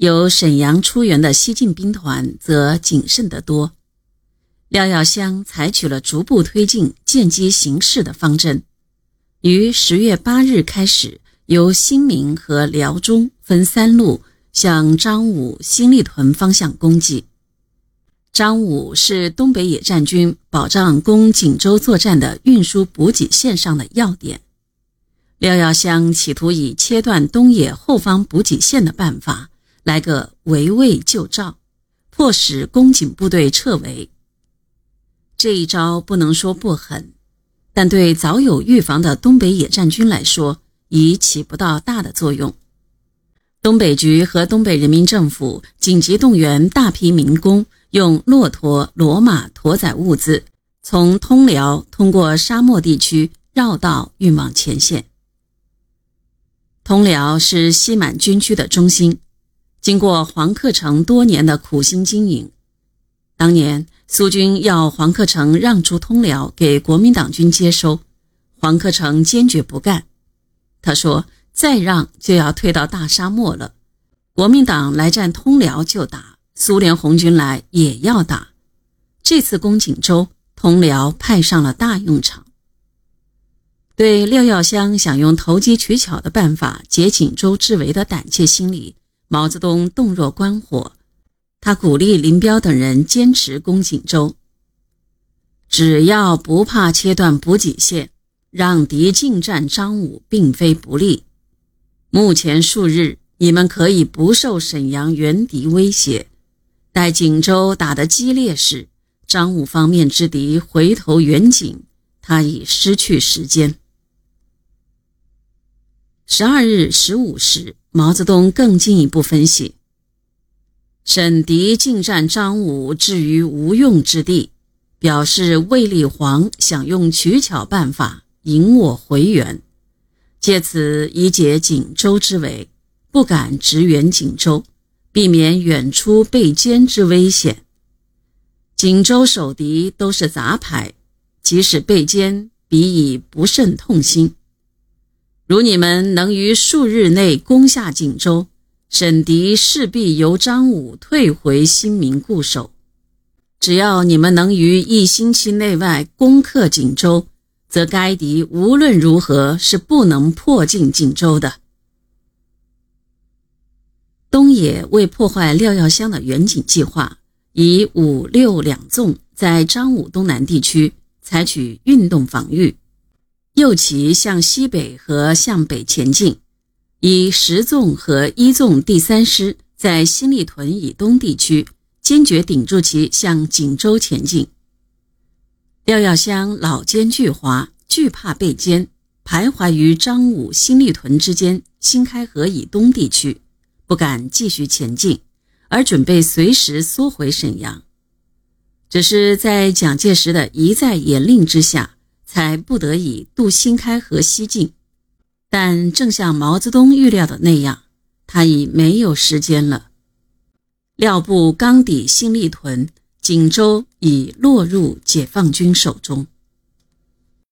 由沈阳出援的西进兵团则谨慎得多。廖耀湘采取了逐步推进、见机行事的方针，于十月八日开始，由新民和辽中分三路向张武、新立屯方向攻击。张武是东北野战军保障攻锦州作战的运输补给线上的要点。廖耀湘企图以切断东野后方补给线的办法，来个围魏救赵，迫使攻锦部队撤围。这一招不能说不狠，但对早有预防的东北野战军来说，已起不到大的作用。东北局和东北人民政府紧急动员大批民工。用骆驼、骡马驮载物资，从通辽通过沙漠地区绕道运往前线。通辽是西满军区的中心，经过黄克诚多年的苦心经营，当年苏军要黄克诚让出通辽给国民党军接收，黄克诚坚决不干。他说：“再让就要退到大沙漠了，国民党来占通辽就打。”苏联红军来也要打，这次攻锦州，通辽派上了大用场。对廖耀湘想用投机取巧的办法解锦州之围的胆怯心理，毛泽东洞若观火。他鼓励林彪等人坚持攻锦州，只要不怕切断补给线，让敌进占张武并非不利。目前数日，你们可以不受沈阳援敌威胁。待锦州打得激烈时，张武方面之敌回头援锦，他已失去时间。十二日十五时，毛泽东更进一步分析：沈敌进占张武，置于无用之地，表示卫立煌想用取巧办法引我回援，借此以解锦州之围，不敢直援锦州。避免远出被歼之危险。锦州守敌都是杂牌，即使被歼，彼已不甚痛心。如你们能于数日内攻下锦州，沈敌势必由张武退回新民固守。只要你们能于一星期内外攻克锦州，则该敌无论如何是不能破进锦州的。东野为破坏廖耀湘的远景计划，以五六两纵在张武东南地区采取运动防御，右旗向西北和向北前进；以十纵和一纵第三师在新立屯以东地区坚决顶住其向锦州前进。廖耀湘老奸巨猾，惧怕被歼，徘徊于张武新立屯之间新开河以东地区。不敢继续前进，而准备随时缩回沈阳。只是在蒋介石的一再严令之下，才不得已渡新开河西进。但正像毛泽东预料的那样，他已没有时间了。廖部刚抵新立屯，锦州已落入解放军手中。